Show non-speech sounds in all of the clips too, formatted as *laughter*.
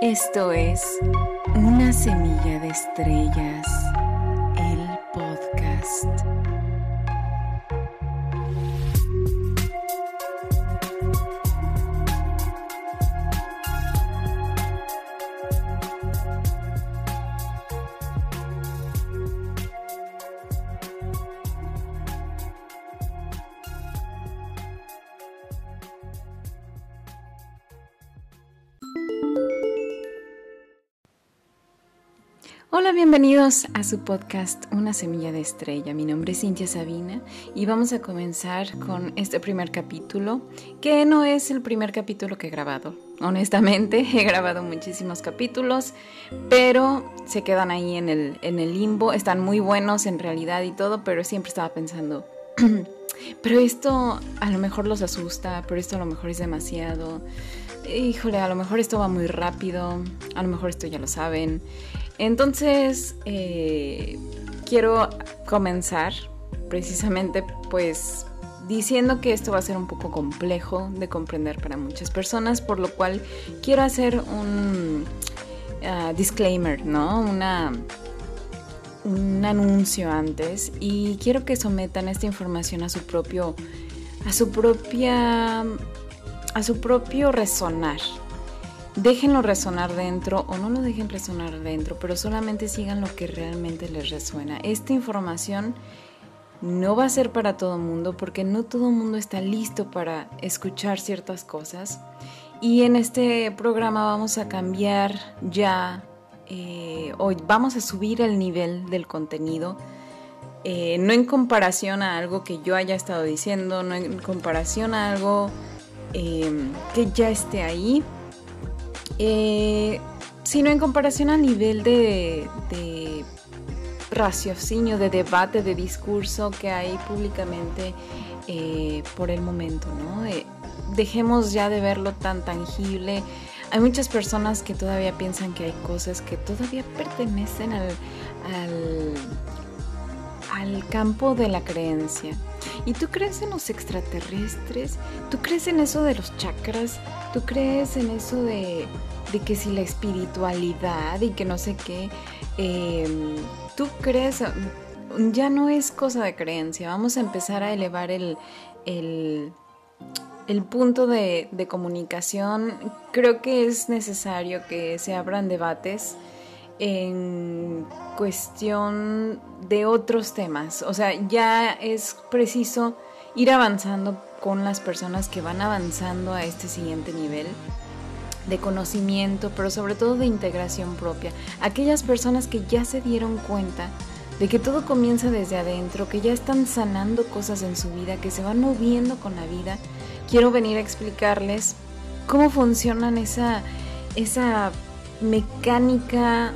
Esto es Una semilla de estrellas, el podcast. Bienvenidos a su podcast Una semilla de estrella. Mi nombre es Cintia Sabina y vamos a comenzar con este primer capítulo, que no es el primer capítulo que he grabado. Honestamente, *laughs* he grabado muchísimos capítulos, pero se quedan ahí en el, en el limbo. Están muy buenos en realidad y todo, pero siempre estaba pensando, *clears throat* pero esto a lo mejor los asusta, pero esto a lo mejor es demasiado. Híjole, a lo mejor esto va muy rápido, a lo mejor esto ya lo saben. Entonces, eh, quiero comenzar precisamente pues diciendo que esto va a ser un poco complejo de comprender para muchas personas, por lo cual quiero hacer un ah, disclaimer, ¿no? Una, un anuncio antes y quiero que sometan esta información a su propio a su propia a su propio resonar, déjenlo resonar dentro o no lo dejen resonar dentro, pero solamente sigan lo que realmente les resuena. Esta información no va a ser para todo el mundo porque no todo el mundo está listo para escuchar ciertas cosas. Y en este programa vamos a cambiar ya, eh, hoy vamos a subir el nivel del contenido. Eh, no en comparación a algo que yo haya estado diciendo, no en comparación a algo eh, que ya esté ahí, eh, sino en comparación a nivel de, raciocinio, de debate, de discurso que hay públicamente eh, por el momento, ¿no? Eh, dejemos ya de verlo tan tangible. Hay muchas personas que todavía piensan que hay cosas que todavía pertenecen al, al campo de la creencia. ¿Y tú crees en los extraterrestres? ¿Tú crees en eso de los chakras? ¿Tú crees en eso de de que si la espiritualidad y que no sé qué, em, tú crees, ya no es cosa de creencia, vamos a empezar a elevar el, el, punto de, de, comunicación. Creo que es necesario que se abran debates en cuestión de otros temas, o sea, ya es preciso ir avanzando con las personas que van avanzando a este siguiente nivel de conocimiento, pero sobre todo de integración propia. Aquellas personas que ya se dieron cuenta de que todo comienza desde adentro, que ya están sanando cosas en su vida, que se van moviendo con la vida, quiero venir a explicarles cómo funcionan esa, esa mecánica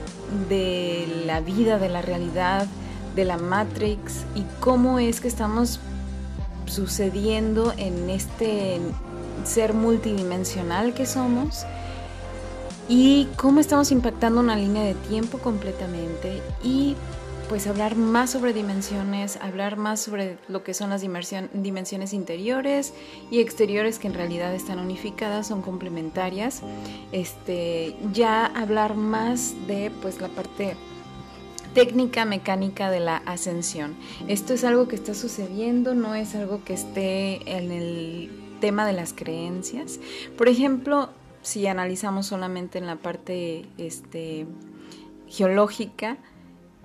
de la vida, de la realidad, de la Matrix y cómo es que estamos sucediendo en este ser multidimensional que somos y cómo estamos impactando una línea de tiempo completamente y pues hablar más sobre dimensiones, hablar más sobre lo que son las dimensiones interiores y exteriores que en realidad están unificadas, son complementarias. Este, ya hablar más de pues la parte técnica mecánica de la ascensión. Esto es algo que está sucediendo, no es algo que esté en el tema de las creencias. Por ejemplo, si analizamos solamente en la parte este, geológica,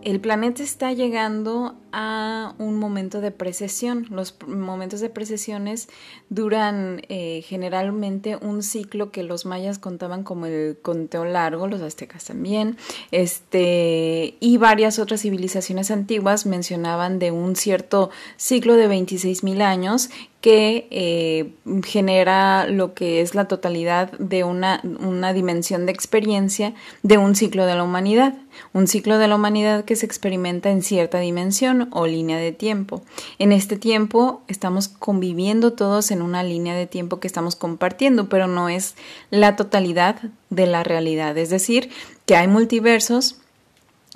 el planeta está llegando a un momento de precesión. Los momentos de precesiones duran eh, generalmente un ciclo que los mayas contaban como el conteo largo, los aztecas también, este, y varias otras civilizaciones antiguas mencionaban de un cierto ciclo de 26 mil años que eh, genera lo que es la totalidad de una, una dimensión de experiencia de un ciclo de la humanidad, un ciclo de la humanidad que se experimenta en cierta dimensión o línea de tiempo. En este tiempo estamos conviviendo todos en una línea de tiempo que estamos compartiendo, pero no es la totalidad de la realidad, es decir, que hay multiversos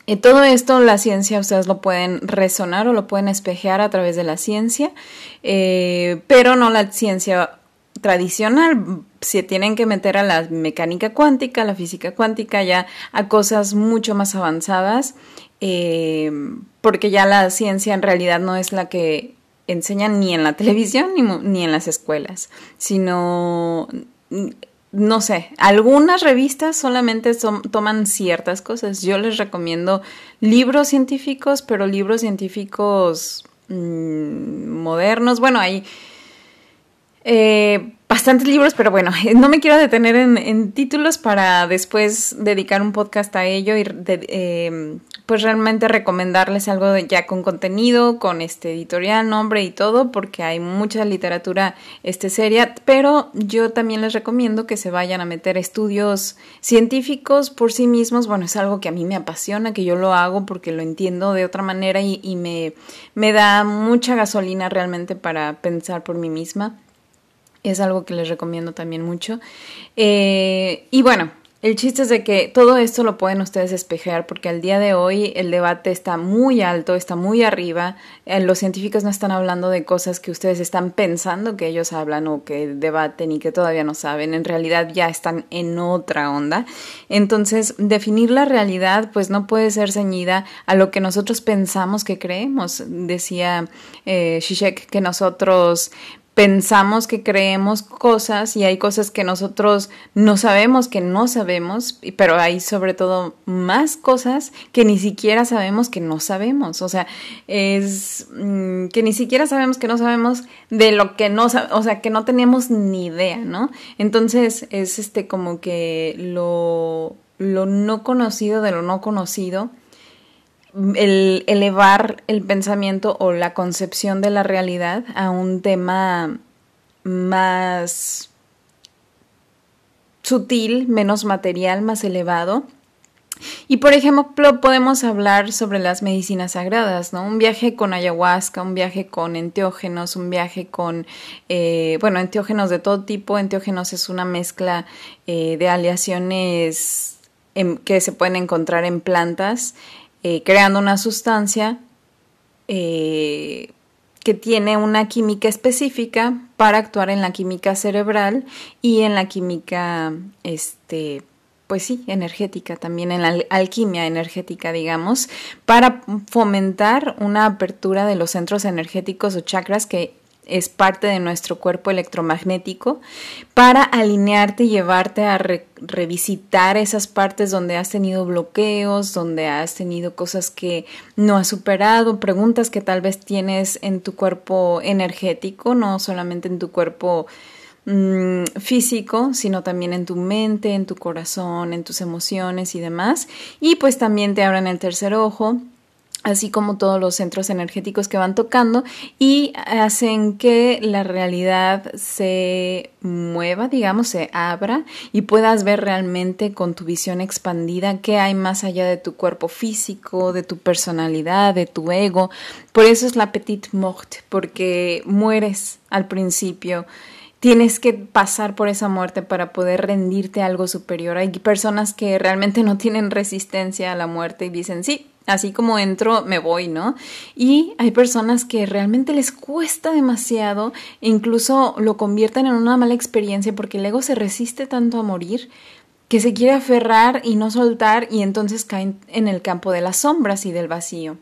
y todo esto la ciencia, ustedes lo pueden resonar o lo pueden espejear a través de la ciencia, eh, pero no la ciencia tradicional, se tienen que meter a la mecánica cuántica, a la física cuántica, ya a cosas mucho más avanzadas, eh, porque ya la ciencia en realidad no es la que enseñan ni en la *laughs* televisión ni, ni en las escuelas, sino no sé, algunas revistas solamente toman ciertas cosas. Yo les recomiendo libros científicos, pero libros científicos mmm, modernos. Bueno, hay eh, bastantes libros, pero bueno, *laughs* no me quiero detener en, títulos para después dedicar un podcast a ello y eh, pues realmente recomendarles algo ya con contenido, con este editorial, nombre y todo, porque hay mucha literatura este seria, pero yo también les recomiendo que se vayan a meter estudios científicos por sí mismos. Bueno, es algo que a mí me apasiona, que yo lo hago porque lo entiendo de otra manera y, y me, me da mucha gasolina realmente para pensar por mí misma. Es algo que les recomiendo también mucho. Eh, y bueno, el chiste es de que todo esto lo pueden ustedes espejear porque al día de hoy el debate está muy alto, está muy arriba. Eh, los científicos no están hablando de cosas que ustedes están pensando que ellos hablan o que debaten y que todavía no saben. En realidad ya están en otra onda. Entonces, definir la realidad pues no puede ser ceñida a lo que nosotros pensamos que creemos. Decía eh, Shishek que nosotros pensamos que creemos cosas y hay cosas que nosotros no sabemos que no sabemos, pero hay sobre todo más cosas que ni siquiera sabemos que no sabemos. O sea, es mm, que ni siquiera sabemos que no sabemos de lo que no, o sea, que no tenemos ni idea, ¿no? Entonces es este como que lo, lo no conocido de lo no conocido el elevar el pensamiento o la concepción de la realidad a un tema más sutil, menos material, más elevado. Y por ejemplo, podemos hablar sobre las medicinas sagradas, ¿no? Un viaje con ayahuasca, un viaje con enteógenos, un viaje con, eh, bueno, enteógenos de todo tipo. Enteógenos es una mezcla eh, de aleaciones que se pueden encontrar en plantas eh, creando una sustancia eh, que tiene una química específica para actuar en la química cerebral y en la química, este, pues sí, energética, también en la alquimia energética, digamos, para fomentar una apertura de los centros energéticos o chakras que es parte de nuestro cuerpo electromagnético para alinearte y llevarte a revisitar esas partes donde has tenido bloqueos, donde has tenido cosas que no has superado, preguntas que tal vez tienes en tu cuerpo energético, no solamente en tu cuerpo mm, físico, sino también en tu mente, en tu corazón, en tus emociones y demás. Y pues también te abran el tercer ojo así como todos los centros energéticos que van tocando y hacen que la realidad se mueva, digamos, se abra y puedas ver realmente con tu visión expandida qué hay más allá de tu cuerpo físico, de tu personalidad, de tu ego. Por eso es la petite mort, porque mueres al principio tienes que pasar por esa muerte para poder rendirte a algo superior. Hay personas que realmente no tienen resistencia a la muerte y dicen, sí, así como entro, me voy, ¿no? Y hay personas que realmente les cuesta demasiado e incluso lo convierten en una mala experiencia porque el ego se resiste tanto a morir que se quiere aferrar y no soltar y entonces caen en el campo de las sombras y del vacío.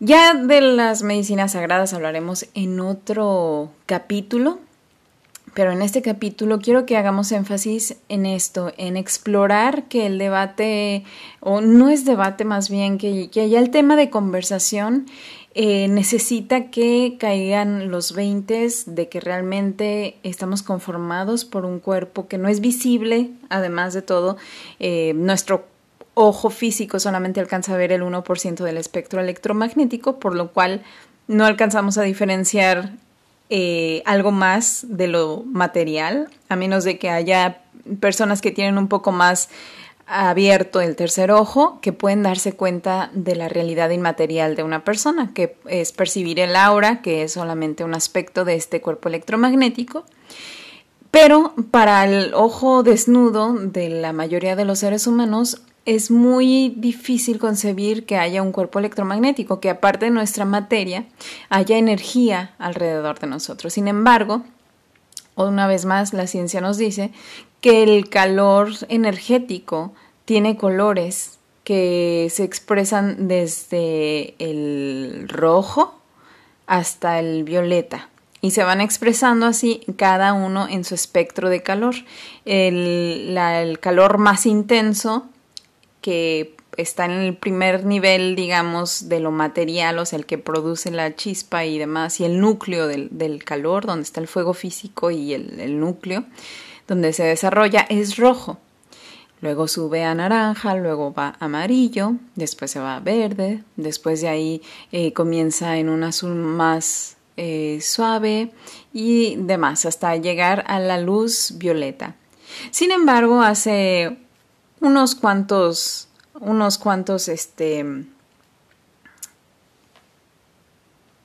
Ya de las medicinas sagradas hablaremos en otro capítulo, pero en este capítulo quiero que hagamos énfasis en esto, en explorar que el debate, o no es debate más bien, que, que ya el tema de conversación eh, necesita que caigan los veintes de que realmente estamos conformados por un cuerpo que no es visible, además de todo, eh, nuestro ojo físico solamente alcanza a ver el 1% del espectro electromagnético, por lo cual no alcanzamos a diferenciar eh, algo más de lo material, a menos de que haya personas que tienen un poco más abierto el tercer ojo que pueden darse cuenta de la realidad inmaterial de una persona, que es percibir el aura, que es solamente un aspecto de este cuerpo electromagnético. Pero para el ojo desnudo de la mayoría de los seres humanos, es muy difícil concebir que haya un cuerpo electromagnético, que aparte de nuestra materia haya energía alrededor de nosotros. Sin embargo, una vez más, la ciencia nos dice que el calor energético tiene colores que se expresan desde el rojo hasta el violeta y se van expresando así cada uno en su espectro de calor. El, el calor más intenso que está en el primer nivel, digamos, de lo material, o sea, el que produce la chispa y demás, y el núcleo del, calor, donde está el fuego físico y el, núcleo, donde se desarrolla, es rojo. Luego sube a naranja, luego va amarillo, después se va a verde, después de ahí eh, comienza en un azul más eh, suave y demás, hasta llegar a la luz violeta. Sin embargo, hace unos cuantos unos cuantos este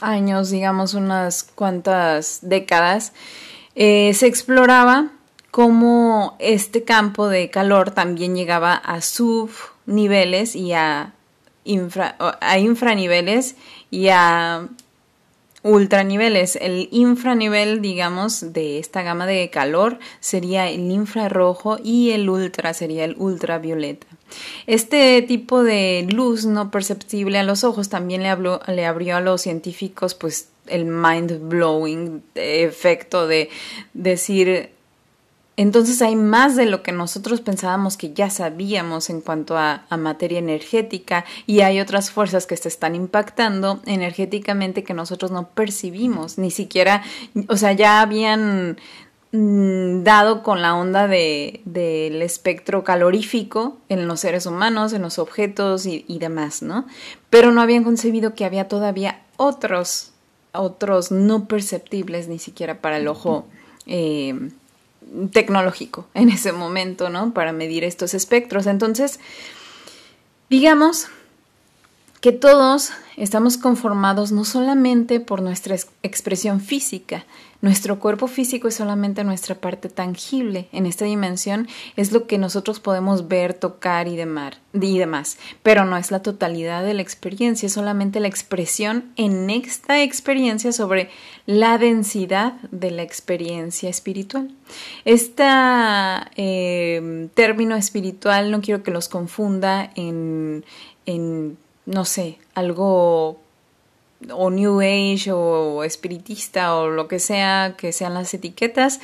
años, digamos unas cuantas décadas, eh, se exploraba cómo este campo de calor también llegaba a subniveles y a, infra, a infraniveles y a ultraniveles. El infranivel, digamos, de esta gama de calor sería el infrarrojo y el ultra sería el ultravioleta. Este tipo de luz no perceptible a los ojos también le, le abrió a los científicos pues el mind blowing efecto de decir entonces hay más de lo que nosotros pensábamos que ya sabíamos en cuanto a, materia energética y hay otras fuerzas que se están impactando energéticamente que nosotros no percibimos, ni siquiera, o sea, ya habían mm, dado con la onda de, del espectro calorífico en los seres humanos, en los objetos y, y demás, ¿no? Pero no habían concebido que había todavía otros, otros no perceptibles ni siquiera para el ojo. Eh, tecnológico en ese momento, ¿no? Para medir estos espectros. Entonces, digamos que todos estamos conformados no solamente por nuestra expresión física, nuestro cuerpo físico es solamente nuestra parte tangible en esta dimensión, es lo que nosotros podemos ver, tocar y, demás, pero no es la totalidad de la experiencia, es solamente la expresión en esta experiencia sobre la densidad de la experiencia espiritual. Este término espiritual no quiero que los confunda en no sé, algo o New Age o espiritista o lo que sea que sean las etiquetas,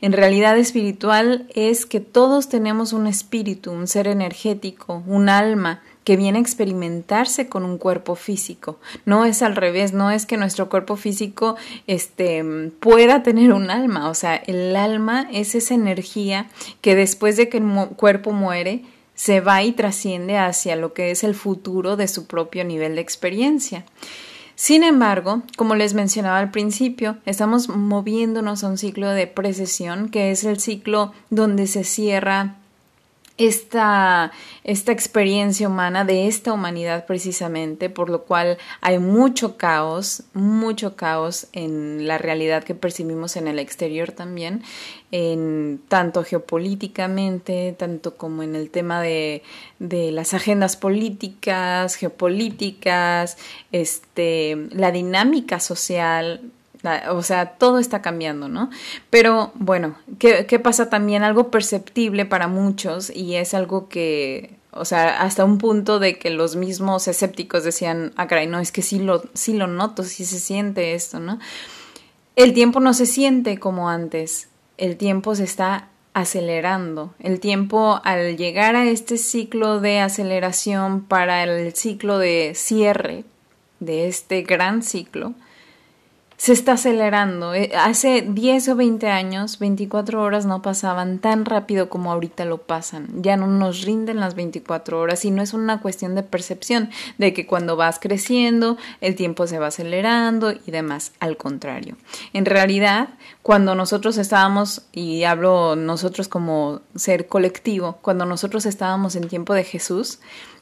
en realidad espiritual es que todos tenemos un espíritu, un ser energético, un alma que viene a experimentarse con un cuerpo físico. No es al revés, no es que nuestro cuerpo físico este, pueda tener un alma, o sea, el alma es esa energía que después de que el cuerpo muere, se va y trasciende hacia lo que es el futuro de su propio nivel de experiencia. Sin embargo, como les mencionaba al principio, estamos moviéndonos a un ciclo de precesión, que es el ciclo donde se cierra esta, esta experiencia humana de esta humanidad precisamente, por lo cual hay mucho caos, mucho caos en la realidad que percibimos en el exterior también, en tanto geopolíticamente, tanto como en el tema de, de las agendas políticas, geopolíticas, este, la dinámica social, o sea, todo está cambiando, ¿no? Pero bueno, ¿qué, ¿qué, pasa también? Algo perceptible para muchos y es algo que, o sea, hasta un punto de que los mismos escépticos decían, ah, caray, no, es que sí lo, sí lo noto, sí se siente esto, ¿no? El tiempo no se siente como antes, el tiempo se está acelerando. El tiempo al llegar a este ciclo de aceleración para el ciclo de cierre de este gran ciclo, se está acelerando. Eh, hace 10 o 20 años, 24 horas no pasaban tan rápido como ahorita lo pasan. Ya no nos rinden las 24 horas y no es una cuestión de percepción de que cuando vas creciendo el tiempo se va acelerando y demás. Al contrario. En realidad, cuando nosotros estábamos, y hablo nosotros como ser colectivo, cuando nosotros estábamos en tiempo de Jesús,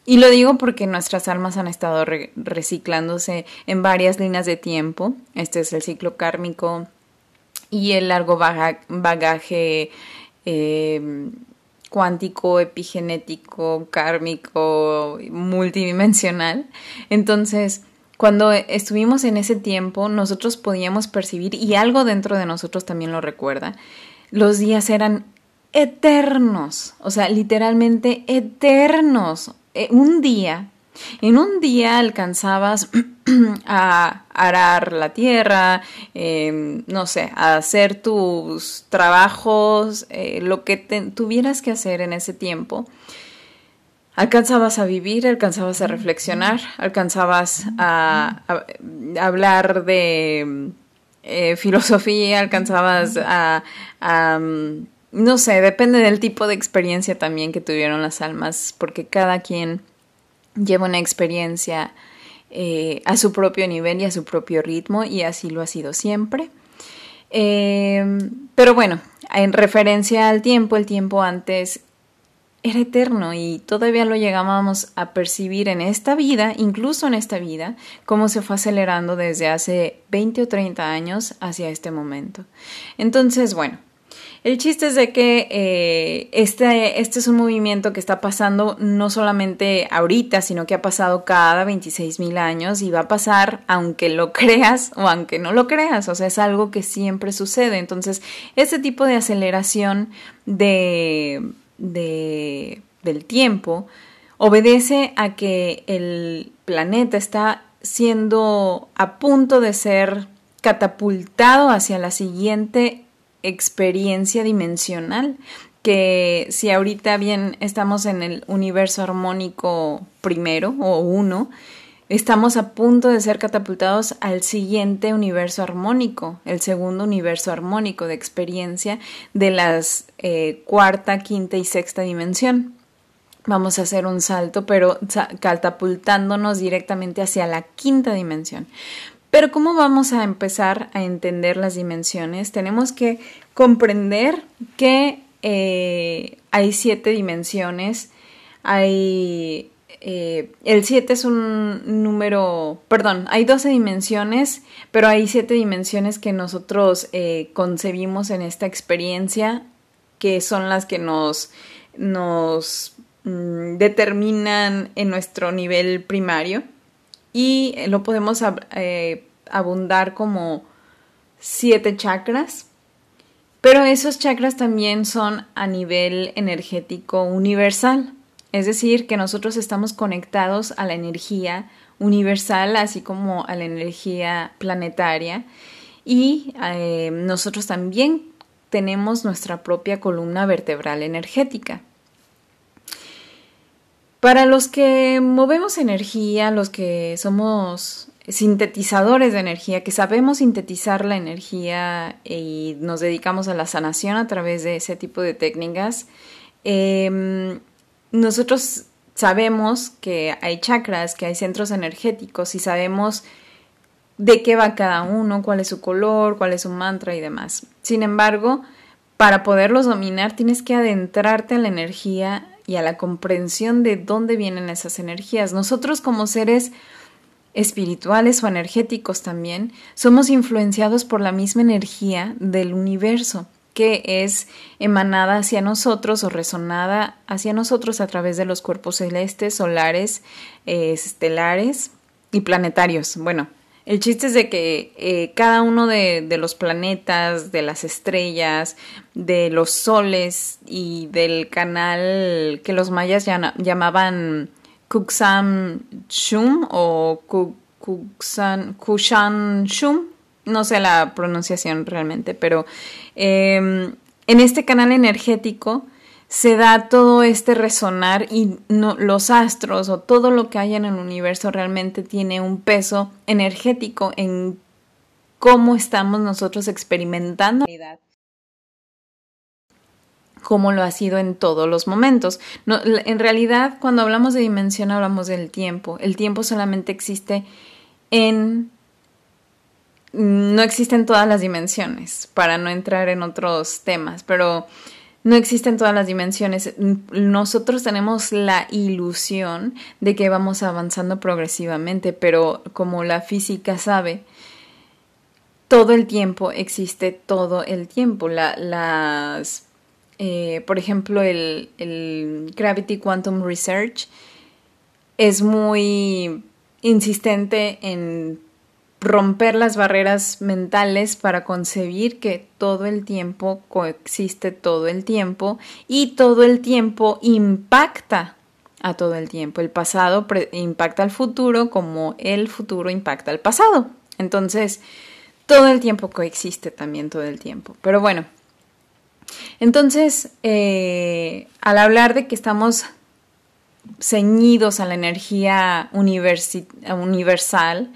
y lo digo porque nuestras almas han estado reciclándose en varias líneas de tiempo. Este es el ciclo kármico y el largo bagaje eh, cuántico, epigenético, kármico, multidimensional. Entonces, Cuando estuvimos en ese tiempo, nosotros podíamos percibir, y algo dentro de nosotros también lo recuerda, los días eran eternos, o sea, literalmente eternos. Eh, un día, en un día alcanzabas *clears throat* a arar la tierra, em, no sé, a hacer tus trabajos, eh, lo que tuvieras que hacer en ese tiempo alcanzabas a vivir, alcanzabas a reflexionar, alcanzabas a, hablar de eh, filosofía, alcanzabas a, no sé, depende del tipo de experiencia también que tuvieron las almas, porque cada quien lleva una experiencia eh, a su propio nivel y a su propio ritmo, y así lo ha sido siempre. Eh, pero bueno, en referencia al tiempo, el tiempo antes era eterno y todavía lo llegábamos a percibir en esta vida, incluso en esta vida, cómo se fue acelerando desde hace 20 o 30 años hacia este momento. Entonces, bueno, el chiste es de que eh, este, este, es un movimiento que está pasando no solamente ahorita, sino que ha pasado cada 26 mil años y va a pasar aunque lo *laughs* creas o aunque no lo creas. O sea, es algo que siempre sucede. Entonces, este tipo de aceleración de de, del tiempo obedece a que el planeta está siendo a punto de ser catapultado hacia la siguiente experiencia dimensional que si ahorita bien estamos en el universo armónico primero o uno, Estamos a punto de ser catapultados al siguiente universo armónico, el segundo universo armónico de experiencia de las eh, cuarta, quinta y sexta dimensión. Vamos a hacer un salto, pero catapultándonos directamente hacia la quinta dimensión. Pero ¿cómo vamos a empezar a entender las dimensiones? Tenemos que comprender que eh, hay siete dimensiones, hay eh, el 7 es un número, perdón, hay 12 dimensiones, pero hay 7 dimensiones que nosotros eh, concebimos en esta experiencia, que son las que nos, nos mm, determinan en nuestro nivel primario y lo podemos eh, abundar como 7 chakras. Pero esos chakras también son a nivel energético universal. Es decir, que nosotros estamos conectados a la energía universal, así como a la energía planetaria, y eh, nosotros también tenemos nuestra propia columna vertebral energética. Para los que movemos energía, los que somos sintetizadores de energía, que sabemos sintetizar la energía y nos dedicamos a la sanación a través de ese tipo de técnicas, eh, nosotros sabemos que hay chakras, que hay centros energéticos y sabemos de qué va cada uno, cuál es su color, cuál es su mantra y demás. Sin embargo, para poderlos dominar tienes que adentrarte en la energía y a la comprensión de dónde vienen esas energías. Nosotros como seres espirituales o energéticos también somos influenciados por la misma energía del universo que es emanada hacia nosotros o resonada hacia nosotros a través de los cuerpos celestes, solares, eh, estelares y planetarios. Bueno, el chiste es de que eh, cada uno de, los planetas, de las estrellas, de los soles y del canal que los mayas llamaban Kuksam Shum o Kushan Shum, no sé la pronunciación realmente, pero em, en este canal energético se da todo este resonar y los astros o todo lo que hay en el universo realmente tiene un peso energético en cómo estamos nosotros experimentando como lo ha sido en todos los momentos. en realidad, cuando hablamos de dimensión, hablamos del tiempo. El tiempo solamente existe en no existen todas las dimensiones, para no entrar en otros temas, pero no existen todas las dimensiones. Nosotros tenemos la ilusión de que vamos avanzando progresivamente, pero como la física sabe, todo el tiempo existe todo el tiempo. las, eh, por ejemplo, el, el Gravity Quantum Research es muy insistente en romper las barreras mentales para concebir que todo el tiempo coexiste todo el tiempo y todo el tiempo impacta a todo el tiempo. El pasado impacta al futuro como el futuro impacta al pasado. Entonces, todo el tiempo coexiste también todo el tiempo. Pero bueno, entonces, eh, al hablar de que estamos ceñidos a la energía universal,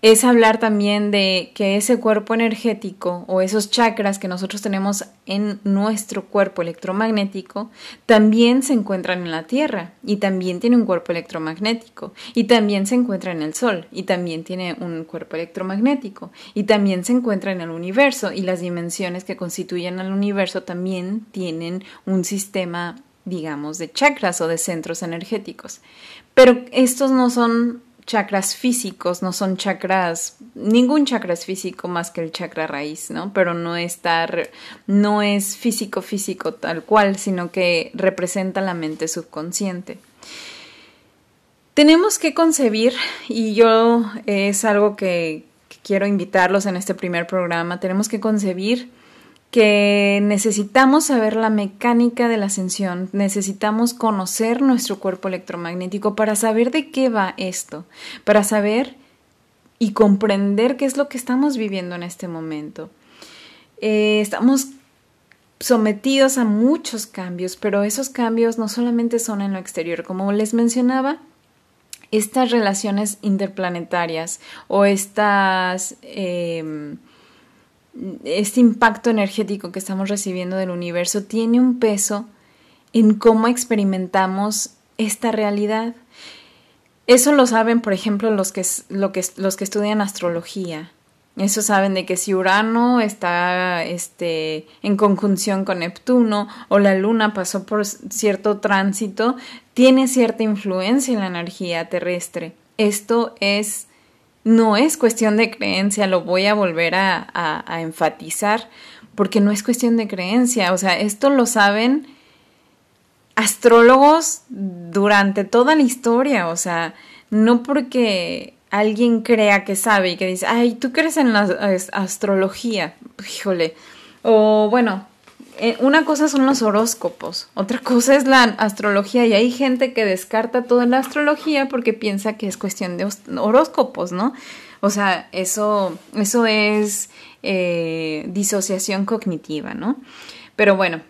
es hablar también de que ese cuerpo energético o esos chakras que nosotros tenemos en nuestro cuerpo electromagnético también se encuentran en la Tierra y también tiene un cuerpo electromagnético y también se encuentra en el Sol y también tiene un cuerpo electromagnético y también se encuentra en el universo y las dimensiones que constituyen al universo también tienen un sistema digamos de chakras o de centros energéticos. Pero estos no son chakras físicos, no son chakras, ningún chakra es físico más que el chakra raíz, ¿no? Pero no estar, no es físico físico tal cual, sino que representa la mente subconsciente. Tenemos que concebir, y yo es algo que quiero invitarlos en este primer programa, tenemos que concebir que necesitamos saber la mecánica de la ascensión, necesitamos conocer nuestro cuerpo electromagnético para saber de qué va esto, para saber y comprender qué es lo que estamos viviendo en este momento. Eh, estamos sometidos a muchos cambios, pero esos cambios no solamente son en lo exterior, como les mencionaba, estas relaciones interplanetarias o estas... Em, este impacto energético que estamos recibiendo del universo tiene un peso en cómo experimentamos esta realidad. Eso lo saben, por ejemplo, los que, los que estudian astrología. Eso saben de que si Urano está este, en conjunción con Neptuno o la Luna pasó por cierto tránsito, tiene cierta influencia en la energía terrestre. Esto es no es cuestión de creencia, lo voy a volver a, enfatizar, porque no es cuestión de creencia, o sea, esto lo saben astrólogos durante toda la historia, o sea, no porque alguien crea que sabe y que dice, ay, tú crees en la astrología, híjole, o bueno, eh, una cosa son los horóscopos, otra cosa es la astrología y hay gente que descarta toda la astrología porque piensa que es cuestión de horóscopos, ¿no? O sea, eso, eso es eh, disociación cognitiva, ¿no? Pero bueno,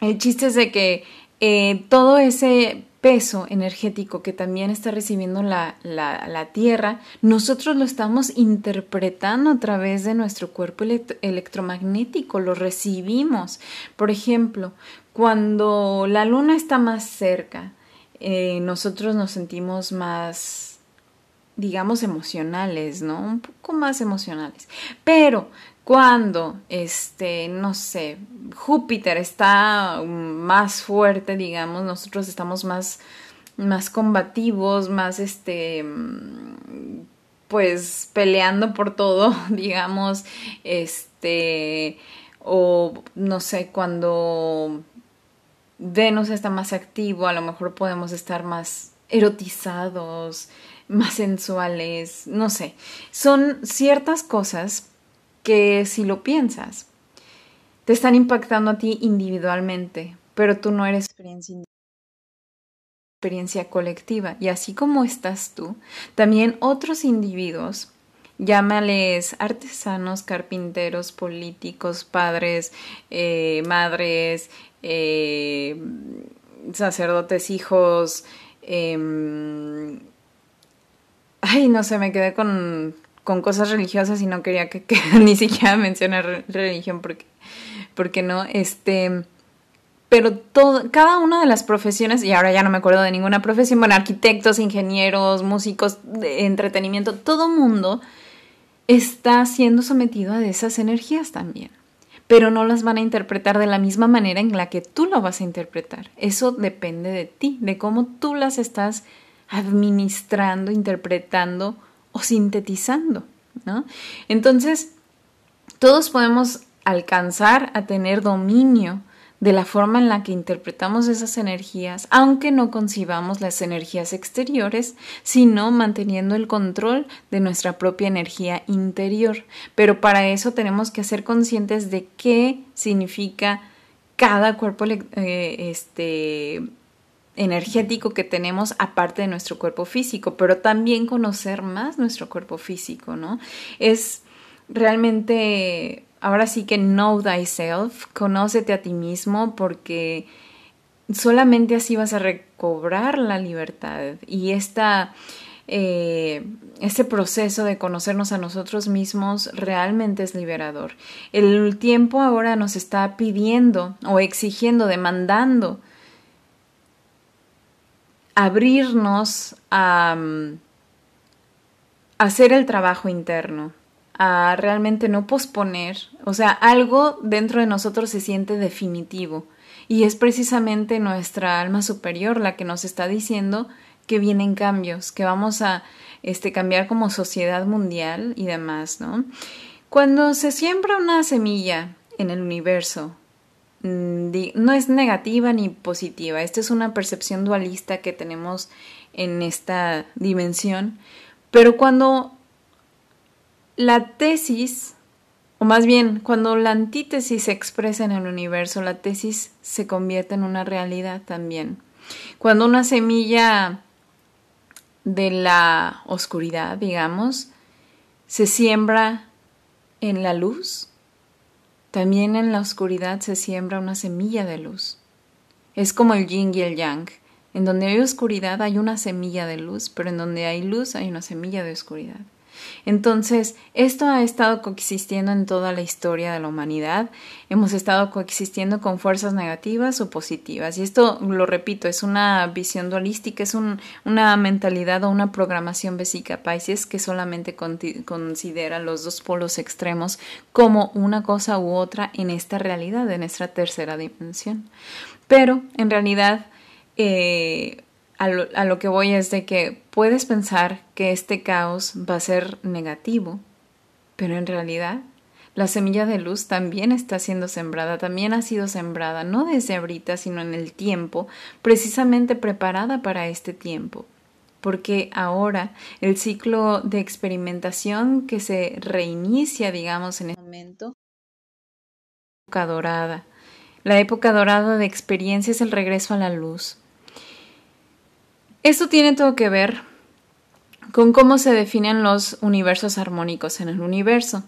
el chiste es de que eh, todo ese peso energético que también está recibiendo la, la, Tierra, nosotros lo estamos interpretando a través de nuestro cuerpo electromagnético, lo recibimos. Por ejemplo, cuando la Luna está más cerca, eh, nosotros nos sentimos más digamos emocionales, ¿no? Un poco más emocionales. Pero cuando, este, no sé, Júpiter está más fuerte, digamos, nosotros estamos más, más combativos, más, este, pues peleando por todo, *laughs* digamos, este, o no sé, cuando Venus está más activo, a lo mejor podemos estar más erotizados, más sensuales, no sé, son ciertas cosas que si lo piensas, te están impactando a ti individualmente, pero tú no eres experiencia experiencia colectiva. Y así como estás tú, también otros individuos, llámales artesanos, carpinteros, políticos, padres, eh, madres, eh, sacerdotes, hijos, em, ay, no sé, me quedé con con cosas religiosas y no quería que, *laughs* ni siquiera mencionar religión porque, porque no, este, pero todo, cada una de las profesiones, y ahora ya no me acuerdo de ninguna profesión, bueno, arquitectos, ingenieros, músicos, de entretenimiento, todo mundo está siendo sometido a esas energías también, pero no las van a interpretar de la misma manera en la que tú lo vas a interpretar. Eso depende de ti, de cómo tú las estás administrando, interpretando o sintetizando, ¿no? Entonces, todos podemos alcanzar a tener dominio de la forma en la que interpretamos esas energías, aunque no concibamos las energías exteriores, sino manteniendo el control de nuestra propia energía interior. Pero para eso tenemos que ser conscientes de qué significa cada cuerpo eh, este, energético que tenemos aparte de nuestro cuerpo físico, pero también conocer más nuestro cuerpo físico, ¿no? Es realmente ahora sí que know thyself, conócete a ti mismo porque solamente así vas a recobrar la libertad y esta, eh, este proceso de conocernos a nosotros mismos realmente es liberador. El tiempo ahora nos está pidiendo o exigiendo, demandando abrirnos a mm, hacer el trabajo interno a realmente no posponer, o sea, algo dentro de nosotros se siente definitivo y es precisamente nuestra alma superior la que nos está diciendo que vienen cambios, que vamos a este cambiar como sociedad mundial y demás, ¿no? Cuando se siembra una semilla en el universo, no es negativa ni positiva, esta es una percepción dualista que tenemos en esta dimensión, pero cuando la tesis, o más bien, cuando la antítesis se expresa en el universo, la tesis se convierte en una realidad también. Cuando una semilla de la oscuridad, digamos, se siembra en la luz, también en la oscuridad se siembra una semilla de luz. Es como el yin y el yang. En donde hay oscuridad hay una semilla de luz, pero en donde hay luz hay una semilla de oscuridad. Entonces, esto ha estado coexistiendo en toda la historia de la humanidad. Hemos estado coexistiendo con fuerzas negativas o positivas. Y esto, lo repito, es una visión dualística, es una mentalidad o una programación besica Pisces que solamente considera los dos polos extremos como una cosa u otra en esta realidad, en esta tercera dimensión. Pero, en realidad, eh, a lo, que voy es de que puedes pensar que este caos va a ser negativo, pero en realidad la semilla de luz también está siendo sembrada, también ha sido sembrada, no desde ahorita, sino en el tiempo, precisamente preparada para este tiempo. Porque ahora el ciclo de experimentación que se reinicia, digamos, en este momento, la época dorada. La época dorada de experiencia es el regreso a la luz, esto tiene todo que ver con cómo se definen los universos armónicos en el universo.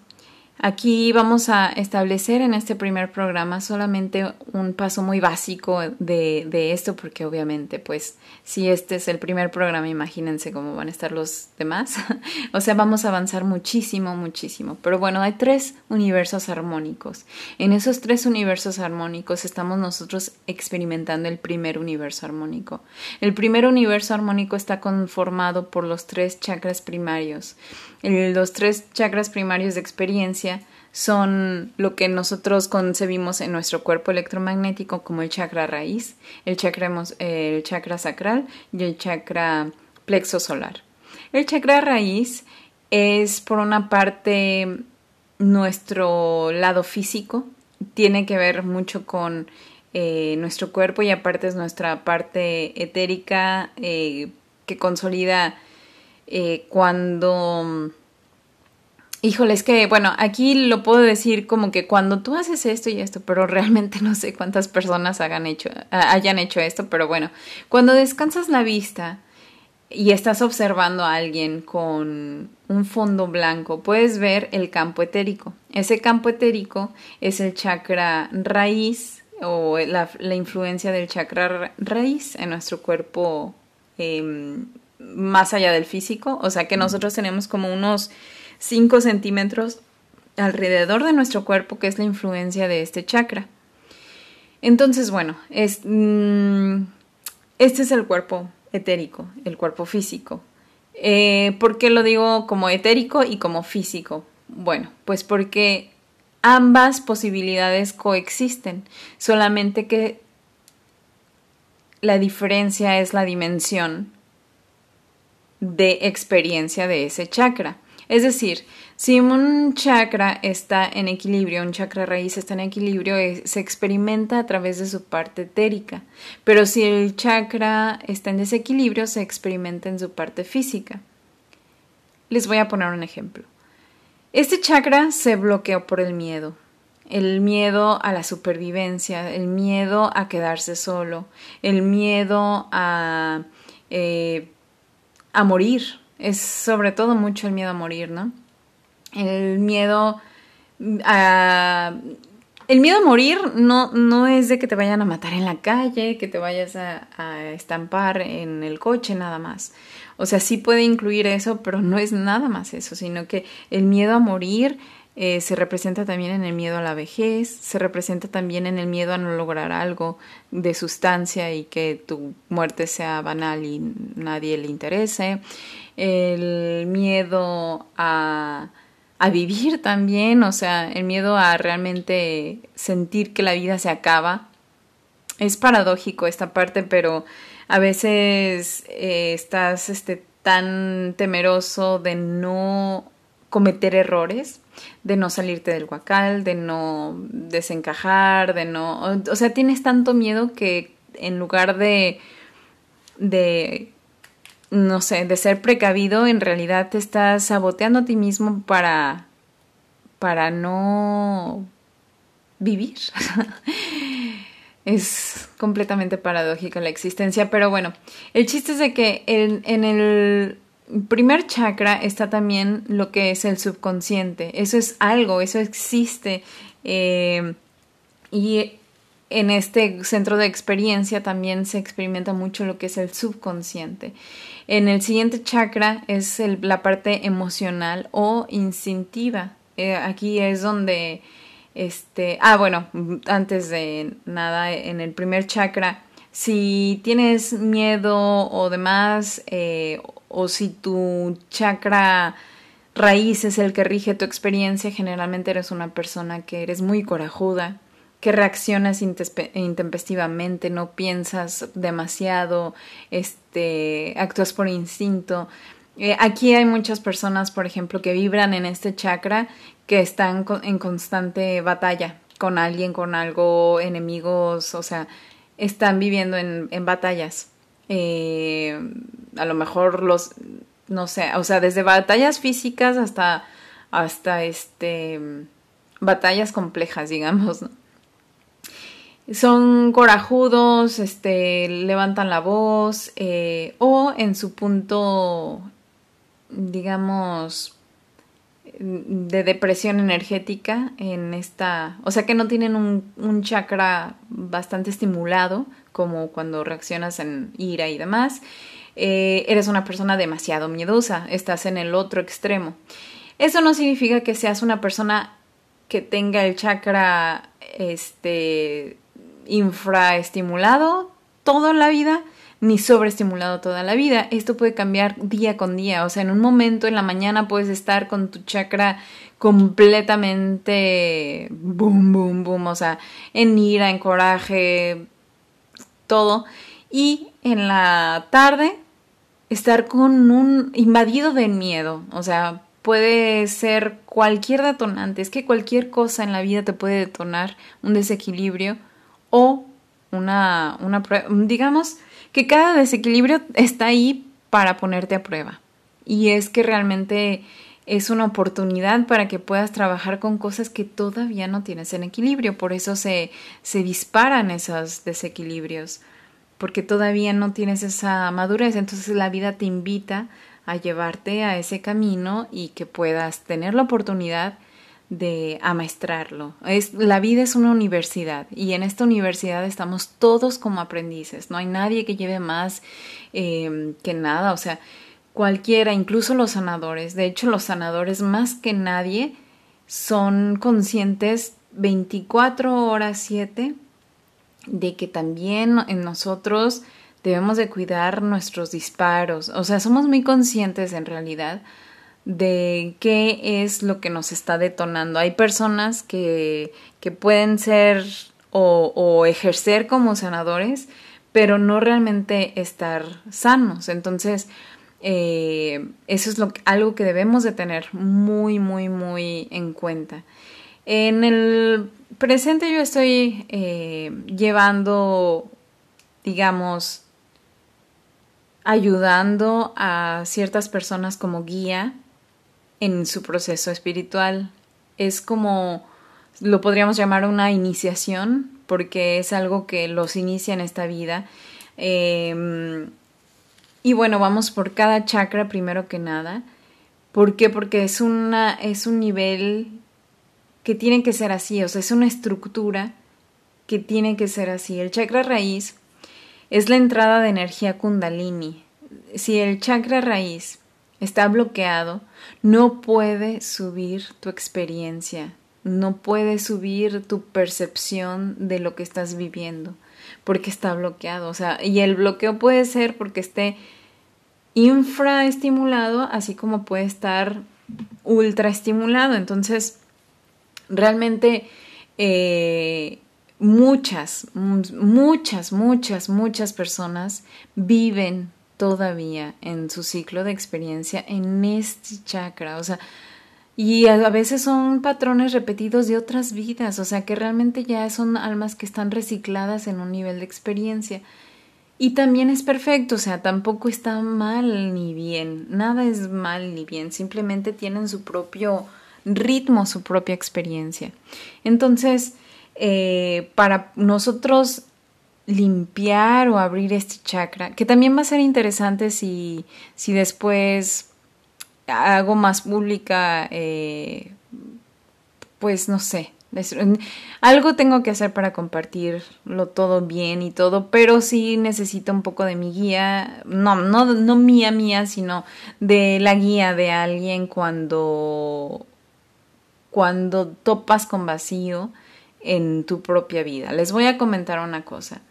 Aquí vamos a establecer en este primer programa solamente un paso muy básico de, de, esto, porque obviamente, pues, si este es el primer programa, imagínense cómo van a estar los demás. *laughs* o sea, vamos a avanzar muchísimo, muchísimo. Pero bueno, hay tres universos armónicos. En esos tres universos armónicos estamos nosotros experimentando el primer universo armónico. El primer universo armónico está conformado por los tres chakras primarios. Los tres chakras primarios de experiencia son lo que nosotros concebimos en nuestro cuerpo electromagnético como el chakra raíz, el chakra, el chakra sacral y el chakra plexo solar. El chakra raíz es por una parte nuestro lado físico, tiene que ver mucho con eh, nuestro cuerpo y aparte es nuestra parte etérica eh, que consolida eh, cuando... Híjole, es que, bueno, aquí lo puedo decir como que cuando tú haces esto y esto, pero realmente *laughs* no sé cuántas personas hagan hecho, hayan hecho esto, pero bueno, cuando descansas la vista y estás observando a alguien con un fondo blanco, puedes ver el campo etérico. Ese campo etérico es el chakra raíz o la, la influencia del chakra raíz en nuestro cuerpo eh, más allá del físico, o sea que nosotros tenemos como unos 5 centímetros alrededor de nuestro cuerpo, que es la influencia de este chakra. Entonces, bueno, mm, este es el cuerpo etérico, el cuerpo físico. Eh, ¿Por qué lo digo como etérico y como físico? Bueno, pues porque ambas posibilidades coexisten, solamente que la diferencia es la dimensión de experiencia de ese chakra. Es decir, si un chakra está en equilibrio, un chakra raíz está en equilibrio, se experimenta a través de su parte etérica. Pero si el chakra está en desequilibrio, se experimenta en su parte física. Les voy a poner un ejemplo. Este chakra se bloqueó por el miedo. El miedo a la supervivencia, el miedo a quedarse solo, el miedo a, eh, a morir. Es sobre todo mucho el miedo a morir, ¿no? El miedo a el miedo a morir no, no es de que te vayan a matar en la calle, que te vayas a, estampar en el coche, nada más. O sea, sí puede incluir eso, pero no es nada más eso, sino que el miedo a morir eh, se representa también en el miedo a la vejez, se representa también en el miedo a no lograr algo de sustancia y que tu muerte sea banal y nadie le interese, el miedo a a vivir también, o sea, el miedo a realmente sentir que la vida se acaba. Es paradójico esta parte, pero a veces eh, estás este, tan temeroso de no cometer errores, de no salirte del guacal, de no desencajar, de no... O sea, tienes tanto miedo que en lugar de... de no sé, de ser precavido, en realidad te estás saboteando a ti mismo para, para no vivir. *laughs* es completamente paradójica la existencia, pero bueno, el chiste es de que en, en, el primer chakra está también lo que es el subconsciente. Eso es algo, eso existe. Eh, y en este centro de experiencia también se experimenta mucho lo que es el subconsciente. En el siguiente chakra es la parte emocional o instintiva. Eh, aquí es donde, este, ah, bueno, antes de nada, en el primer chakra, si tienes miedo o demás, eh, o si tu chakra raíz es el que rige tu experiencia, generalmente eres una persona que eres muy corajuda, que reaccionas intempestivamente, no piensas demasiado, este, actúas por instinto. Eh, aquí hay muchas personas, por ejemplo, que vibran en este chakra, que están en constante batalla con alguien, con algo, enemigos, o sea, están viviendo en, batallas. Eh, a lo mejor los, no sé, o sea, desde batallas físicas hasta, hasta este, batallas complejas, *laughs* digamos, ¿no? Son corajudos, este, levantan la voz eh, o en su punto, digamos, de depresión energética en esta, o sea que no tienen un, chakra bastante estimulado como cuando reaccionas en ira y demás, eh, eres una persona demasiado miedosa, estás en el otro extremo. Eso no significa que seas una persona que tenga el chakra este infraestimulado toda la vida ni sobreestimulado toda la vida. Esto puede cambiar día con día. O sea, en un momento en la mañana puedes estar con tu chakra completamente boom, boom, boom. O sea, en ira, en coraje, todo. Y en la tarde estar con un invadido de miedo. O sea, puede ser cualquier detonante. Es que cualquier cosa en la vida te puede detonar un desequilibrio o una, una digamos que cada desequilibrio está ahí para ponerte a prueba. Y es que realmente es una oportunidad para que puedas trabajar con cosas que todavía no tienes en equilibrio. Por eso se, se disparan esos desequilibrios, porque todavía no tienes esa madurez. Entonces la vida te invita a llevarte a ese camino y que puedas tener la oportunidad de amaestrarlo. Es, la vida es una universidad y en esta universidad estamos todos como aprendices. No hay nadie que lleve más em, que nada. O sea, cualquiera, incluso los sanadores. De hecho, los sanadores más que nadie son conscientes 24 horas 7 de que también en nosotros debemos de cuidar nuestros disparos. O sea, somos muy conscientes en realidad de qué es lo que nos está detonando. Hay personas que, que pueden ser o, o, ejercer como sanadores, pero no realmente estar sanos. Entonces, Eh, eso es lo, algo que debemos de tener muy, muy, muy en cuenta. En el presente yo estoy eh, llevando, digamos, ayudando a ciertas personas como guía en su proceso espiritual. Es como, lo podríamos llamar una iniciación, porque es algo que los inicia en esta vida. Em, y bueno, vamos por cada chakra primero que nada. ¿Por qué? Porque es, una, es un nivel que tiene que ser así, o sea, es una estructura que tiene que ser así. El chakra raíz es la entrada de energía kundalini. Si el chakra raíz está bloqueado, no puede subir tu experiencia, no puede subir tu percepción de lo que estás viviendo, porque está bloqueado. O sea, y el bloqueo puede ser porque esté infraestimulado, así como puede estar ultraestimulado. Entonces, realmente eh, muchas, muchas, muchas, muchas personas viven todavía en su ciclo de experiencia en este chakra, o sea, y a veces son patrones repetidos de otras vidas, o sea, que realmente ya son almas que están recicladas en un nivel de experiencia. Y también es perfecto, o sea, tampoco está mal ni bien, nada es mal ni bien, simplemente tienen su propio ritmo, su propia experiencia. Entonces, eh, para nosotros limpiar o abrir este chakra, que también va a ser interesante si, si después hago más pública, eh, pues no sé, algo tengo que hacer para compartirlo todo bien y todo, pero sí necesito un poco de mi guía, no, no, no mía mía, sino de la guía de alguien cuando, cuando topas con vacío en tu propia vida. Les voy a comentar una cosa.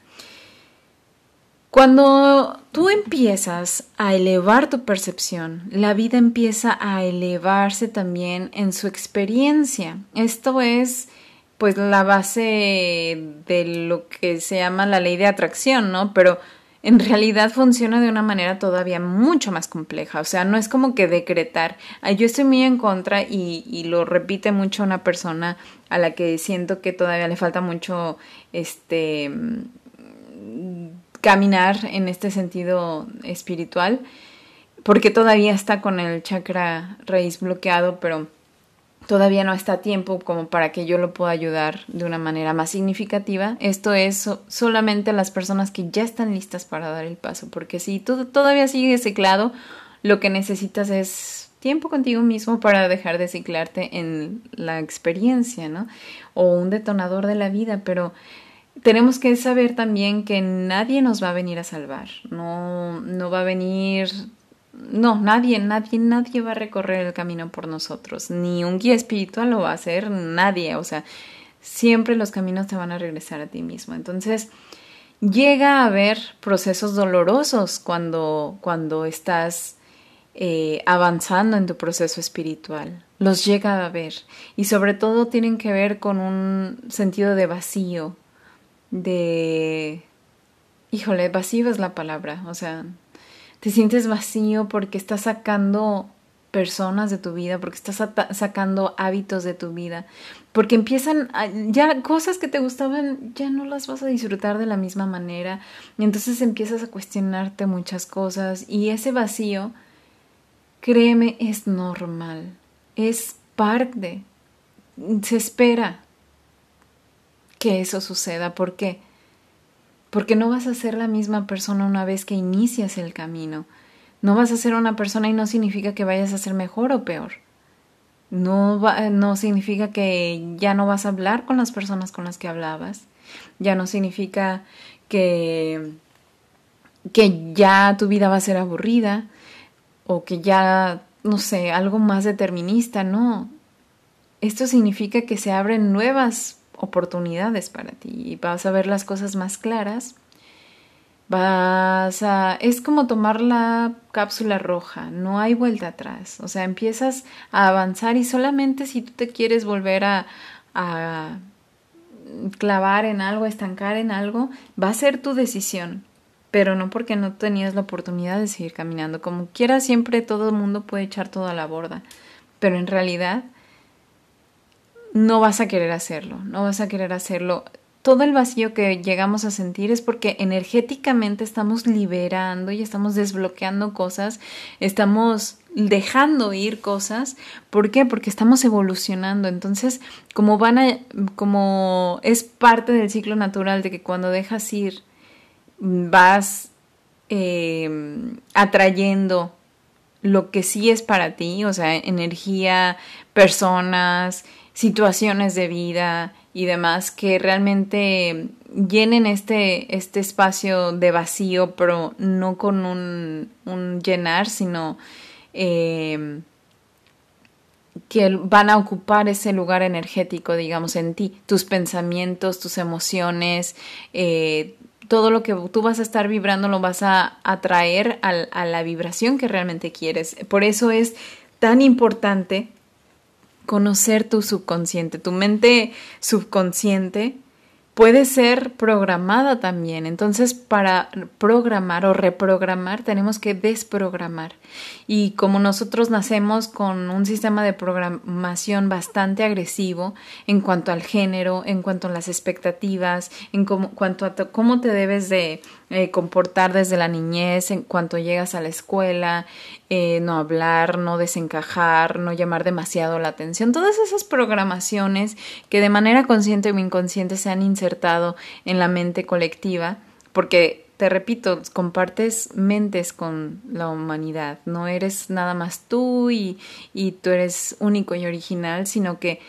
Cuando tú empiezas a elevar tu percepción, la vida empieza a elevarse también en su experiencia. Esto es pues la base de lo que se llama la ley de atracción, ¿no? Pero en realidad funciona de una manera todavía mucho más compleja. O sea, no es como que decretar. Yo estoy muy en contra y, y, lo repite mucho una persona a la que siento que todavía le falta mucho este caminar en este sentido espiritual, porque todavía está con el chakra raíz bloqueado, pero todavía no está a tiempo como para que yo lo pueda ayudar de una manera más significativa. Esto es solamente las personas que ya están listas para dar el paso, porque si tú todavía sigues ciclado, lo que necesitas es tiempo contigo mismo para dejar de ciclarte en la experiencia, ¿no? O un detonador de la vida, pero tenemos que saber también que nadie nos va a venir a salvar, no, no va a venir, no, nadie, nadie, nadie va a recorrer el camino por nosotros, ni un guía espiritual lo va a hacer, nadie, o sea, siempre los caminos te van a regresar a ti mismo. Entonces, llega a haber procesos dolorosos cuando, cuando estás eh, avanzando en tu proceso espiritual. Los llega a haber. Y sobre todo tienen que ver con un sentido de vacío, de... Híjole, vacío es la palabra, o sea, te sientes vacío porque estás sacando personas de tu vida, porque estás sacando hábitos de tu vida, porque empiezan ya cosas que te gustaban, ya no las vas a disfrutar de la misma manera, y entonces empiezas a cuestionarte muchas cosas y ese vacío, créeme, es normal, es parte, se espera, que eso suceda. ¿Por qué? Porque no vas a ser la misma persona una vez que inicias el camino. No vas a ser una persona y no significa que vayas a ser mejor o peor. No, va, no significa que ya no vas a hablar con las personas con las que hablabas. Ya no significa que, que ya tu vida va a ser aburrida o que ya, no sé, algo más determinista. No. Esto significa que se abren nuevas oportunidades para ti vas a ver las cosas más claras. Vas a... es como tomar la cápsula roja, no hay vuelta atrás. O sea, empiezas a avanzar y solamente si tú te quieres volver a, a clavar en algo, estancar en algo, va a ser tu decisión. pero no porque no tenías la oportunidad de seguir caminando. Como quiera, siempre todo el mundo puede echar todo a la borda, pero en realidad no vas a querer hacerlo, no vas a querer hacerlo. Todo el vacío que llegamos a sentir es porque energéticamente estamos liberando y estamos desbloqueando cosas, estamos dejando ir cosas. ¿Por qué? Porque estamos evolucionando. Entonces, como van a, como es parte del ciclo natural de que cuando dejas ir vas eh, atrayendo lo que sí es para ti, o sea, energía, personas, situaciones de vida y demás que realmente llenen este, este espacio de vacío, pero no con un, llenar, sino eh, que van a ocupar ese lugar energético, digamos, en ti, tus pensamientos, tus emociones, eh, todo lo que tú vas a estar vibrando lo vas a atraer a la vibración que realmente quieres. Por eso es tan importante conocer tu subconsciente, tu mente subconsciente puede ser programada también. Entonces, para programar o reprogramar, tenemos que desprogramar. Y como nosotros nacemos con un sistema de programación bastante agresivo en cuanto al género, en cuanto a las expectativas, en cuanto a cómo te debes de eh, comportar desde la niñez, en cuanto llegas a la escuela, eh, no hablar, no desencajar, no llamar demasiado la atención, todas esas programaciones que de manera consciente o inconsciente se han insertado en la mente colectiva, porque te repito, compartes mentes con la humanidad, no eres nada más tú y, y tú eres único y original, sino que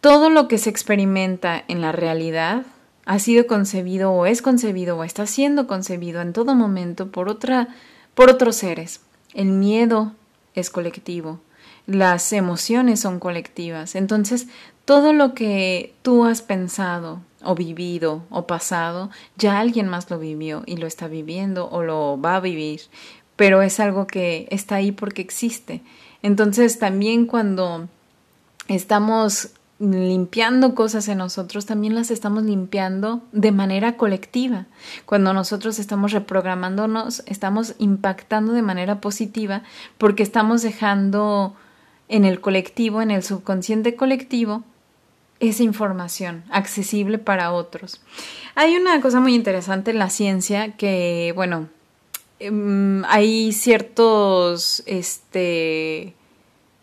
todo lo que se experimenta en la realidad ha sido concebido o es concebido o está siendo concebido en todo momento por otra por otros seres. El miedo es colectivo, las emociones son colectivas. Entonces, todo lo que tú has pensado o vivido o pasado, ya alguien más lo vivió y lo está viviendo o lo va a vivir, pero es algo que está ahí porque existe. Entonces, también cuando estamos limpiando cosas en nosotros, también las estamos limpiando de manera colectiva. Cuando nosotros estamos reprogramándonos, estamos impactando de manera positiva porque estamos dejando en el colectivo, en el subconsciente colectivo, esa información accesible para otros. Hay una cosa muy interesante en la ciencia que, bueno, em, hay ciertos, este,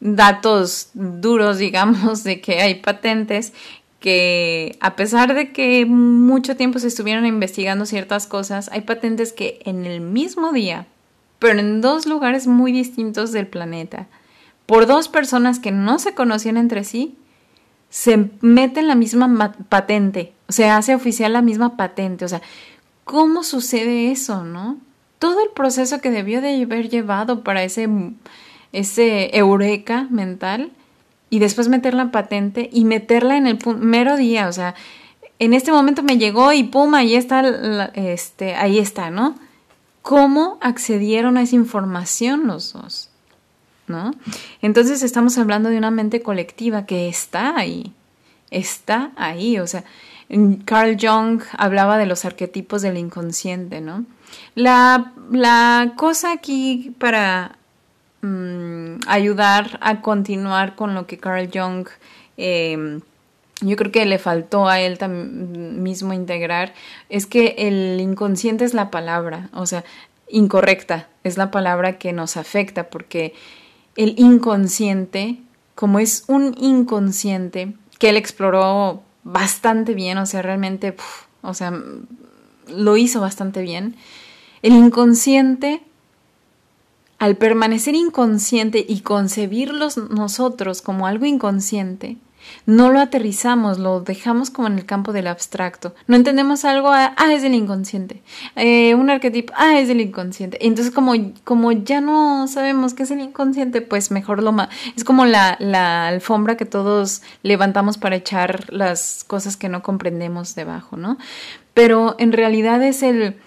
datos duros, digamos, de que hay patentes que a pesar de que mucho tiempo se estuvieron investigando ciertas cosas, hay patentes que en el mismo día, pero en dos lugares muy distintos del planeta, por dos personas que no se conocían entre sí, se meten la misma patente, o sea, hace oficial la misma patente, o sea, ¿cómo sucede eso, no? Todo el proceso que debió de haber llevado para ese ese eureka mental y después meter la patente y meterla en el mero día, o sea, en este momento me llegó y pum, ahí está, este, ahí está, ¿no? ¿Cómo accedieron a esa información los dos? ¿No? Entonces estamos hablando de una mente colectiva que está ahí, está ahí, o sea, Carl Jung hablaba de los arquetipos del inconsciente, ¿no? La, la cosa aquí para Mm, ayudar a continuar con lo que Carl Jung em, yo creo que le faltó a él mismo integrar, es que el inconsciente es la palabra, o sea, incorrecta, es la palabra que nos afecta, porque el inconsciente, como es un inconsciente que él exploró bastante bien, o sea, realmente, o sea, lo hizo bastante bien, el inconsciente al permanecer inconsciente y concebirlos nosotros como algo inconsciente, no lo aterrizamos, lo dejamos como en el campo del abstracto. No entendemos algo, ah, es del inconsciente. Eh, un arquetipo, ah, es del inconsciente. Entonces, como, como ya no sabemos qué es el inconsciente, pues mejor lo Es como la, la alfombra que todos levantamos para echar las cosas que no comprendemos debajo, ¿no? Pero en realidad es el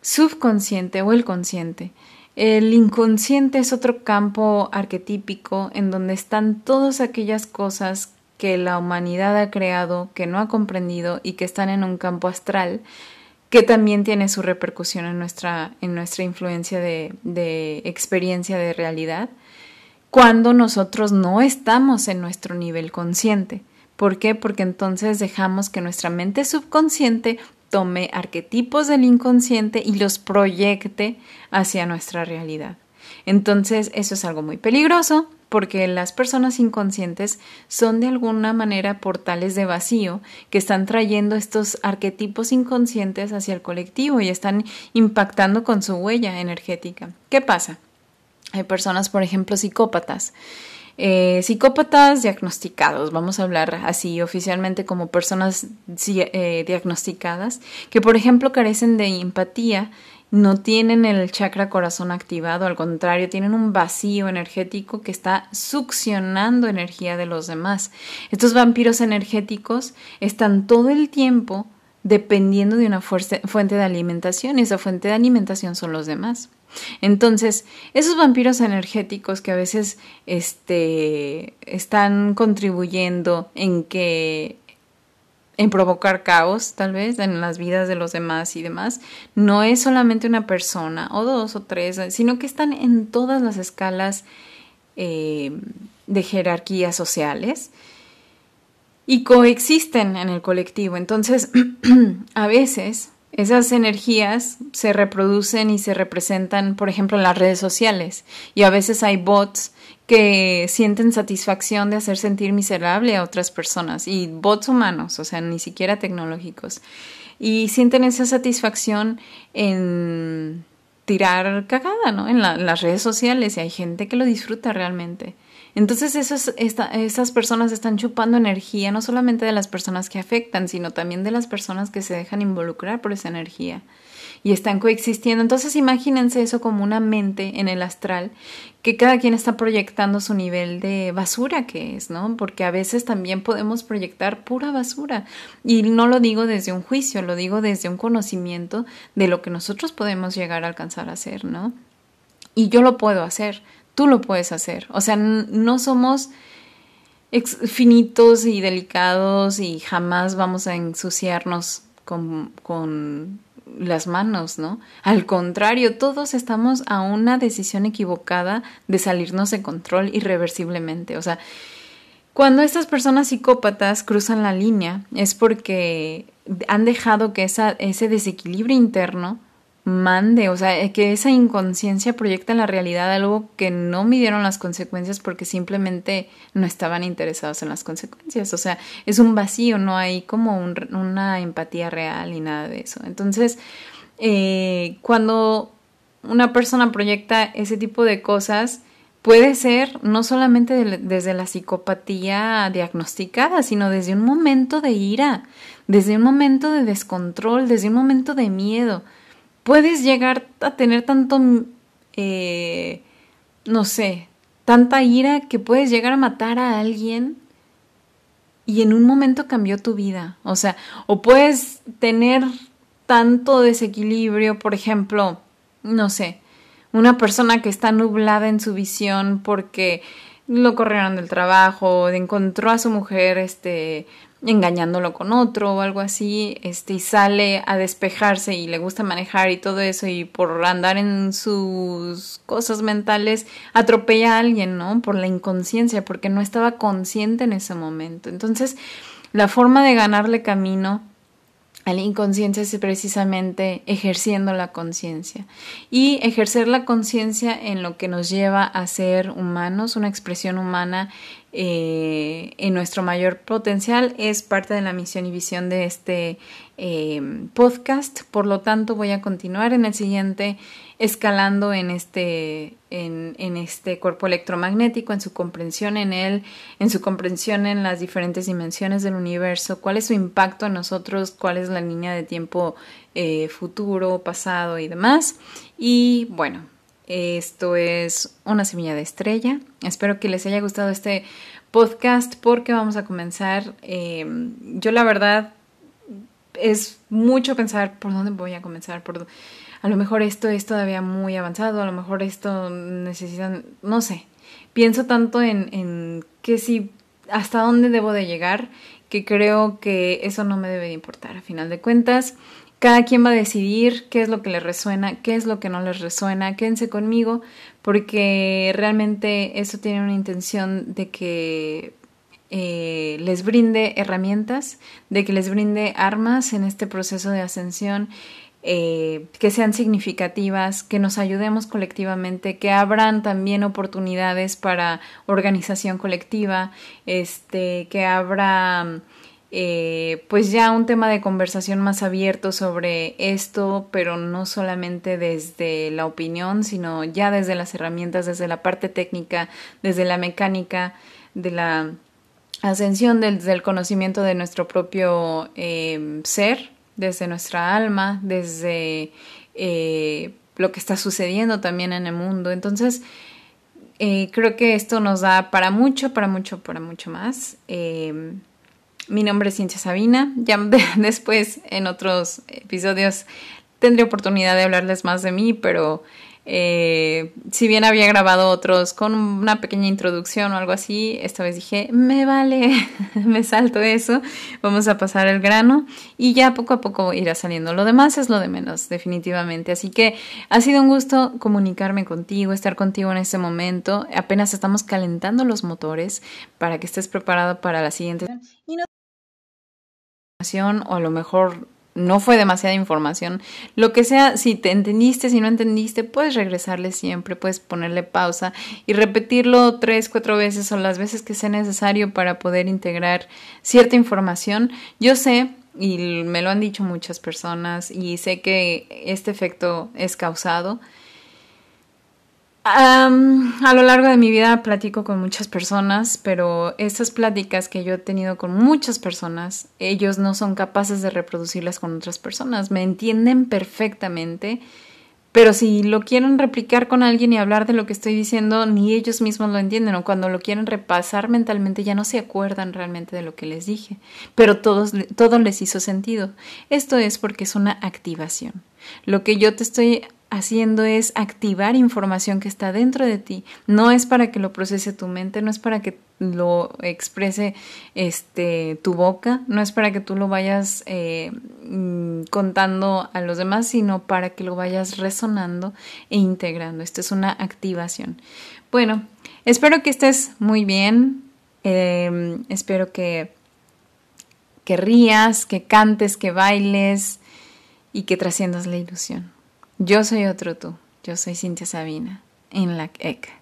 subconsciente o el consciente el inconsciente es otro campo arquetípico en donde están todas aquellas cosas que la humanidad ha creado, que no ha comprendido y que están en un campo astral que también tiene su repercusión en nuestra, en nuestra influencia de, de experiencia de realidad, cuando nosotros no estamos en nuestro nivel consciente. ¿Por qué? Porque entonces dejamos que nuestra mente subconsciente tome arquetipos del inconsciente y los proyecte hacia nuestra realidad. Entonces, eso es algo muy peligroso porque las personas inconscientes son de alguna manera portales de vacío que están trayendo estos arquetipos inconscientes hacia el colectivo y están impactando con su huella energética. ¿Qué pasa? Hay personas, por ejemplo, psicópatas. Eh, psicópatas diagnosticados, vamos a hablar así oficialmente como personas eh, diagnosticadas, que por ejemplo carecen de empatía no tienen el chakra corazón activado, al contrario, tienen un vacío energético que está succionando energía de los demás. Estos vampiros energéticos están todo el tiempo dependiendo de una fuente de alimentación y esa fuente de alimentación son los demás. Entonces, esos vampiros energéticos que a veces este, están contribuyendo en que en provocar caos, tal vez, en las vidas de los demás y demás, no es solamente una persona o dos o tres, sino que están en todas las escalas eh, de jerarquías sociales y coexisten en el colectivo. Entonces, *clears throat* a veces esas energías se reproducen y se representan, por ejemplo, en las redes sociales y a veces hay bots que sienten satisfacción de hacer sentir miserable a otras personas y bots humanos, o sea, ni siquiera tecnológicos. Y sienten esa satisfacción en tirar cagada, ¿no? En, las redes sociales y hay gente que lo disfruta realmente. Entonces esas, personas están chupando energía no solamente de las personas que afectan, sino también de las personas que se dejan involucrar por esa energía y están coexistiendo. Entonces imagínense eso como una mente en el astral, que cada quien está proyectando su nivel de basura que es, ¿no? Porque a veces también podemos proyectar pura basura. Y no lo digo desde un juicio, lo digo desde un conocimiento de lo que nosotros podemos llegar a alcanzar a hacer, ¿no? Y yo lo puedo hacer, tú lo puedes hacer. O sea, no somos finitos y delicados y jamás vamos a ensuciarnos con, con las manos, ¿no? Al contrario, todos estamos a una decisión equivocada de salirnos de control irreversiblemente. O sea, cuando estas personas psicópatas cruzan la línea es porque han dejado que esa, ese desequilibrio interno mande, o sea, que esa inconsciencia proyecta en la realidad algo que no midieron las consecuencias porque simplemente no estaban interesados en las consecuencias, o sea, es un vacío, no hay como una empatía real ni nada de eso. Entonces, eh, cuando una persona proyecta ese tipo de cosas, puede ser no solamente desde la psicopatía diagnosticada, sino desde un momento de ira, desde un momento de descontrol, desde un momento de miedo puedes llegar a tener tanto, eh, no sé, tanta ira que puedes llegar a matar a alguien y en un momento cambió tu vida. O sea, o puedes tener tanto desequilibrio, por ejemplo, no sé, una persona que está nublada en su visión porque lo corrieron del trabajo, encontró a su mujer este engañándolo con otro o algo así, este, y sale a despejarse y le gusta manejar y todo eso, y por andar en sus cosas mentales atropella a alguien, ¿no? Por la inconsciencia, porque no estaba consciente en ese momento. Entonces, la forma de ganarle camino a la inconsciencia es precisamente ejerciendo la conciencia. Y ejercer la conciencia en lo que nos lleva a ser humanos, una expresión humana eh, en nuestro mayor potencial es parte de la misión y visión de este eh, podcast. Por lo tanto, voy a continuar en el siguiente escalando en este, en, este cuerpo electromagnético, en su comprensión en él, en su comprensión en las diferentes dimensiones del universo, cuál es su impacto en nosotros, cuál es la línea de tiempo eh, futuro, pasado y demás. Y bueno, esto es una semilla de estrella. Espero que les haya gustado este podcast porque vamos a comenzar. Em, yo la verdad es mucho pensar por dónde voy a comenzar. Por, a lo mejor esto es todavía muy avanzado, a lo mejor esto necesitan, no sé. Pienso tanto en, en que si hasta dónde debo de llegar que creo que eso no me debe de importar a final de cuentas cada quien va a decidir qué es lo que les resuena, qué es lo que no les resuena. Quédense conmigo porque realmente eso tiene una intención de que eh, les brinde herramientas, de que les brinde armas en este proceso de ascensión, eh, que sean significativas, que nos ayudemos colectivamente, que abran también oportunidades para organización colectiva, este, que abra eh, pues ya un tema de conversación más abierto sobre esto, pero no solamente desde la opinión, sino ya desde las herramientas, desde la parte técnica, desde la mecánica, de la ascensión desde el conocimiento de nuestro propio eh, ser, desde nuestra alma, desde eh, lo que está sucediendo también en el mundo. Entonces, creo que esto nos da para mucho, para mucho, para mucho más. Mi nombre es Cintia Sabina. Ya *laughs* después en otros episodios tendré oportunidad de hablarles más de mí, pero eh, si bien había grabado otros con una pequeña introducción o algo así, esta vez dije, me vale, *laughs* me salto eso, vamos a pasar el grano y ya poco a poco irá saliendo. Lo demás es lo de menos, definitivamente. Así que ha sido un gusto comunicarme contigo, estar contigo en este momento. Apenas estamos calentando los motores para que estés preparado para la siguiente o a lo mejor no fue demasiada información. Lo que sea, si te entendiste, si no entendiste, puedes regresarle siempre, puedes ponerle pausa y repetirlo tres, cuatro veces o las veces que sea necesario para poder integrar cierta información. Yo sé, y me lo han dicho muchas personas, y sé que este efecto es causado a lo largo de mi vida platico con muchas personas, pero estas pláticas que yo he tenido con muchas personas, ellos no son capaces de reproducirlas con otras personas. Me entienden perfectamente, pero si lo quieren replicar con alguien y hablar de lo que estoy diciendo, ni ellos mismos lo entienden, o cuando lo quieren repasar mentalmente ya no se acuerdan realmente de lo que les dije, pero todos, todo les hizo sentido. Esto es porque es una activación. Lo que yo te estoy haciendo es activar información que está dentro de ti. No es para que lo procese tu mente, no es para que lo exprese este, tu boca, no es para que tú lo vayas eh, mm, contando a los demás, sino para que lo vayas resonando e integrando. Esto es una activación. Bueno, espero que estés muy bien. Em, espero que, que rías, que cantes, que bailes y que trasciendas la ilusión. Yo soy otro tú. Yo soy Cintia Sabina, en la ECA.